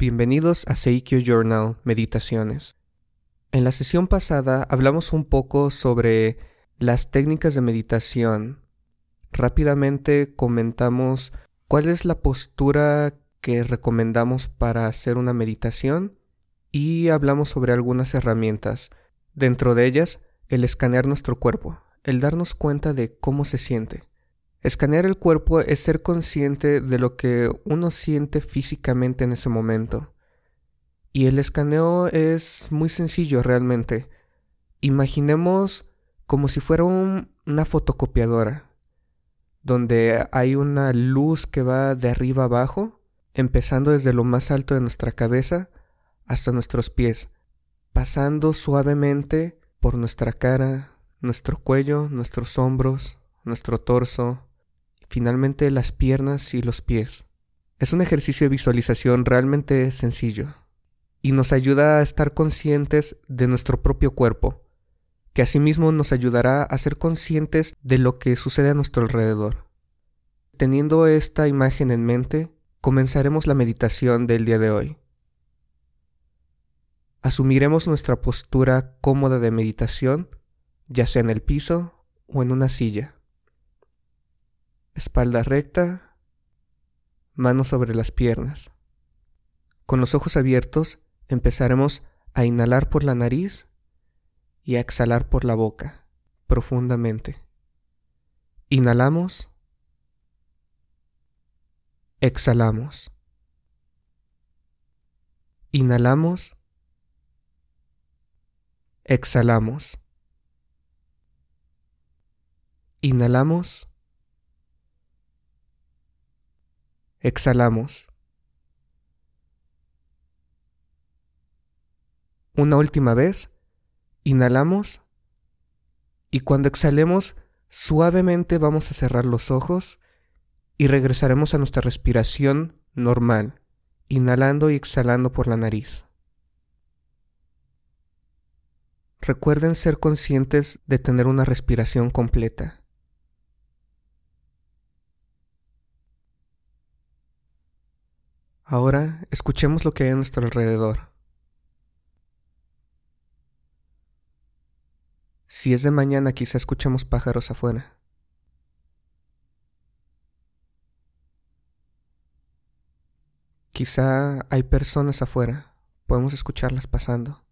Bienvenidos a Seikyo Journal Meditaciones. En la sesión pasada hablamos un poco sobre las técnicas de meditación. Rápidamente comentamos cuál es la postura que recomendamos para hacer una meditación y hablamos sobre algunas herramientas. Dentro de ellas, el escanear nuestro cuerpo, el darnos cuenta de cómo se siente. Escanear el cuerpo es ser consciente de lo que uno siente físicamente en ese momento. Y el escaneo es muy sencillo realmente. Imaginemos como si fuera una fotocopiadora, donde hay una luz que va de arriba abajo, empezando desde lo más alto de nuestra cabeza hasta nuestros pies, pasando suavemente por nuestra cara, nuestro cuello, nuestros hombros, nuestro torso, finalmente las piernas y los pies. Es un ejercicio de visualización realmente sencillo y nos ayuda a estar conscientes de nuestro propio cuerpo, que asimismo nos ayudará a ser conscientes de lo que sucede a nuestro alrededor. Teniendo esta imagen en mente, comenzaremos la meditación del día de hoy. Asumiremos nuestra postura cómoda de meditación, ya sea en el piso o en una silla espalda recta, manos sobre las piernas. Con los ojos abiertos empezaremos a inhalar por la nariz y a exhalar por la boca profundamente. Inhalamos, exhalamos. Inhalamos, exhalamos. Inhalamos, Exhalamos. Una última vez. Inhalamos. Y cuando exhalemos, suavemente vamos a cerrar los ojos y regresaremos a nuestra respiración normal, inhalando y exhalando por la nariz. Recuerden ser conscientes de tener una respiración completa. Ahora escuchemos lo que hay a nuestro alrededor. Si es de mañana quizá escuchemos pájaros afuera. Quizá hay personas afuera, podemos escucharlas pasando.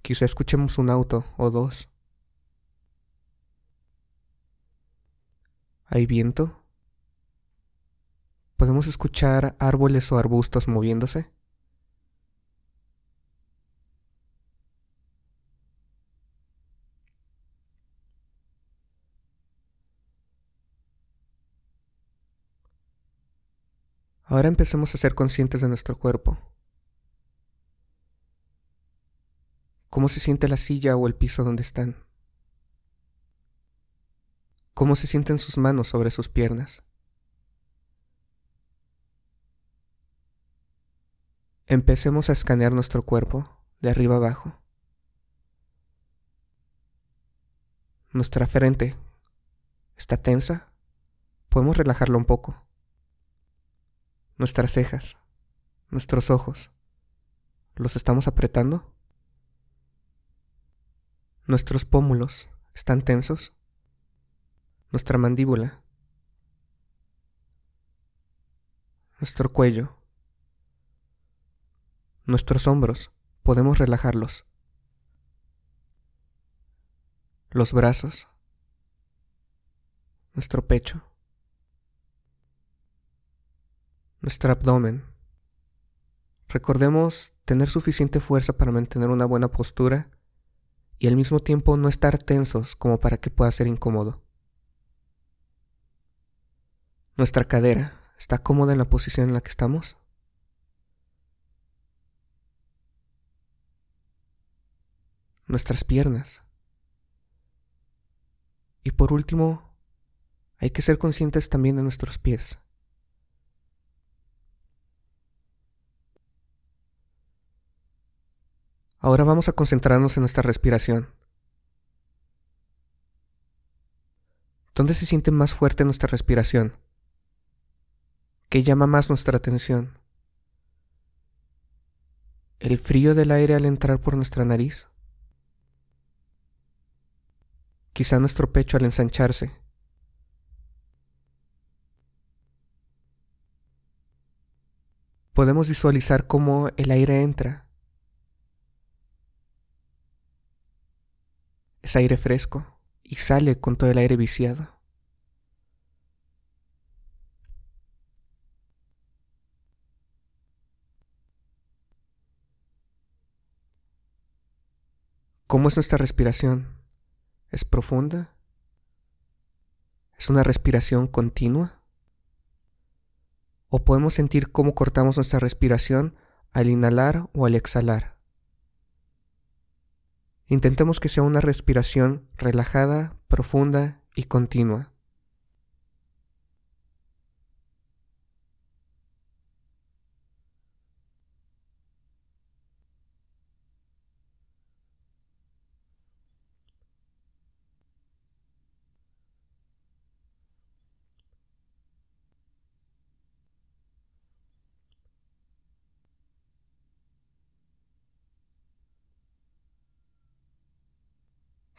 Quizá escuchemos un auto o dos. ¿Hay viento? ¿Podemos escuchar árboles o arbustos moviéndose? Ahora empecemos a ser conscientes de nuestro cuerpo. ¿Cómo se siente la silla o el piso donde están? ¿Cómo se sienten sus manos sobre sus piernas? Empecemos a escanear nuestro cuerpo de arriba abajo. Nuestra frente está tensa. Podemos relajarlo un poco. Nuestras cejas, nuestros ojos, ¿los estamos apretando? Nuestros pómulos están tensos. Nuestra mandíbula. Nuestro cuello nuestros hombros, podemos relajarlos. Los brazos, nuestro pecho, nuestro abdomen. Recordemos tener suficiente fuerza para mantener una buena postura y al mismo tiempo no estar tensos como para que pueda ser incómodo. Nuestra cadera está cómoda en la posición en la que estamos. Nuestras piernas. Y por último, hay que ser conscientes también de nuestros pies. Ahora vamos a concentrarnos en nuestra respiración. ¿Dónde se siente más fuerte nuestra respiración? ¿Qué llama más nuestra atención? ¿El frío del aire al entrar por nuestra nariz? Quizá nuestro pecho al ensancharse. Podemos visualizar cómo el aire entra. Es aire fresco y sale con todo el aire viciado. ¿Cómo es nuestra respiración? ¿Es profunda? ¿Es una respiración continua? ¿O podemos sentir cómo cortamos nuestra respiración al inhalar o al exhalar? Intentemos que sea una respiración relajada, profunda y continua.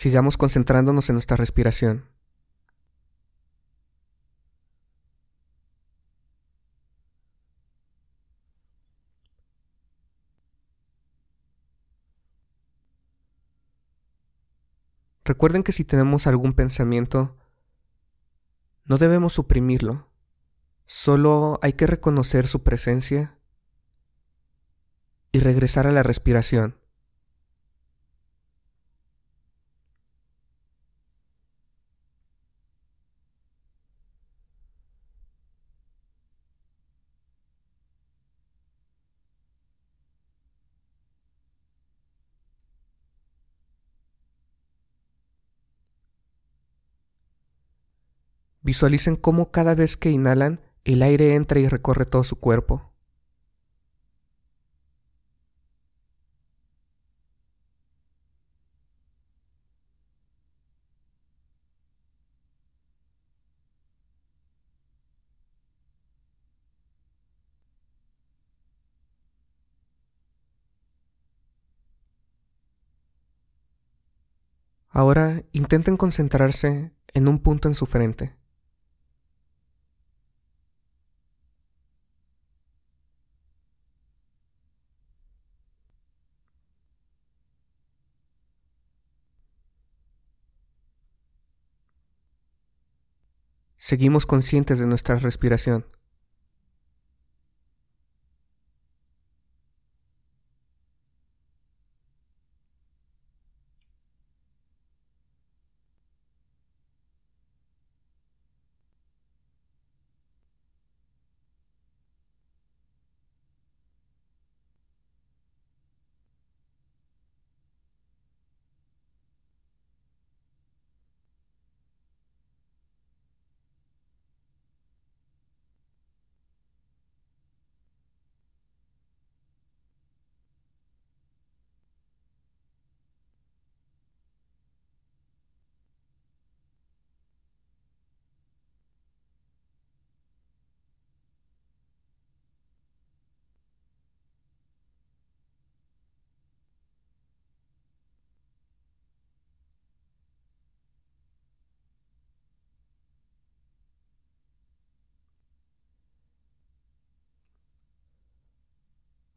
Sigamos concentrándonos en nuestra respiración. Recuerden que si tenemos algún pensamiento, no debemos suprimirlo, solo hay que reconocer su presencia y regresar a la respiración. Visualicen cómo cada vez que inhalan, el aire entra y recorre todo su cuerpo. Ahora intenten concentrarse en un punto en su frente. Seguimos conscientes de nuestra respiración.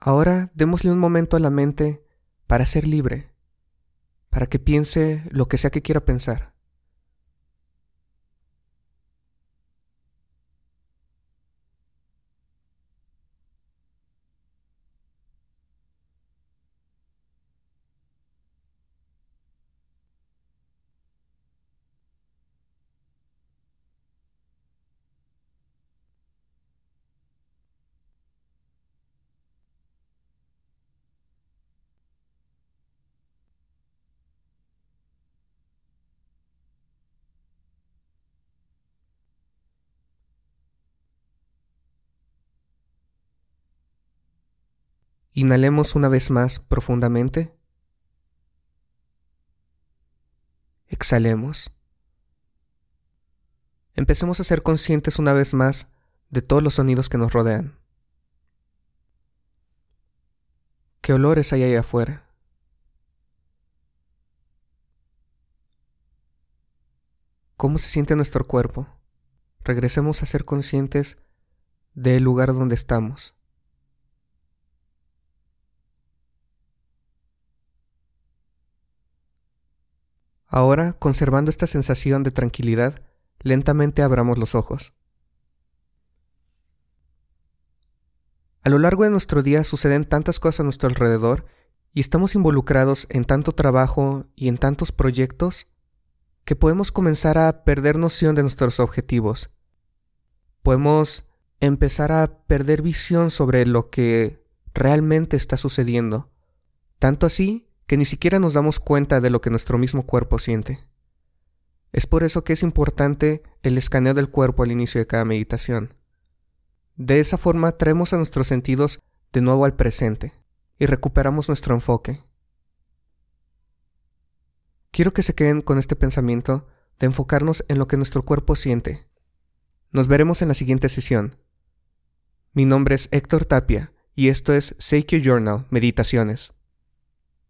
Ahora démosle un momento a la mente para ser libre, para que piense lo que sea que quiera pensar. Inhalemos una vez más profundamente. Exhalemos. Empecemos a ser conscientes una vez más de todos los sonidos que nos rodean. ¿Qué olores hay ahí afuera? ¿Cómo se siente nuestro cuerpo? Regresemos a ser conscientes del lugar donde estamos. Ahora, conservando esta sensación de tranquilidad, lentamente abramos los ojos. A lo largo de nuestro día suceden tantas cosas a nuestro alrededor y estamos involucrados en tanto trabajo y en tantos proyectos que podemos comenzar a perder noción de nuestros objetivos. Podemos empezar a perder visión sobre lo que realmente está sucediendo, tanto así que ni siquiera nos damos cuenta de lo que nuestro mismo cuerpo siente. Es por eso que es importante el escaneo del cuerpo al inicio de cada meditación. De esa forma traemos a nuestros sentidos de nuevo al presente y recuperamos nuestro enfoque. Quiero que se queden con este pensamiento de enfocarnos en lo que nuestro cuerpo siente. Nos veremos en la siguiente sesión. Mi nombre es Héctor Tapia y esto es Seikyo Journal Meditaciones.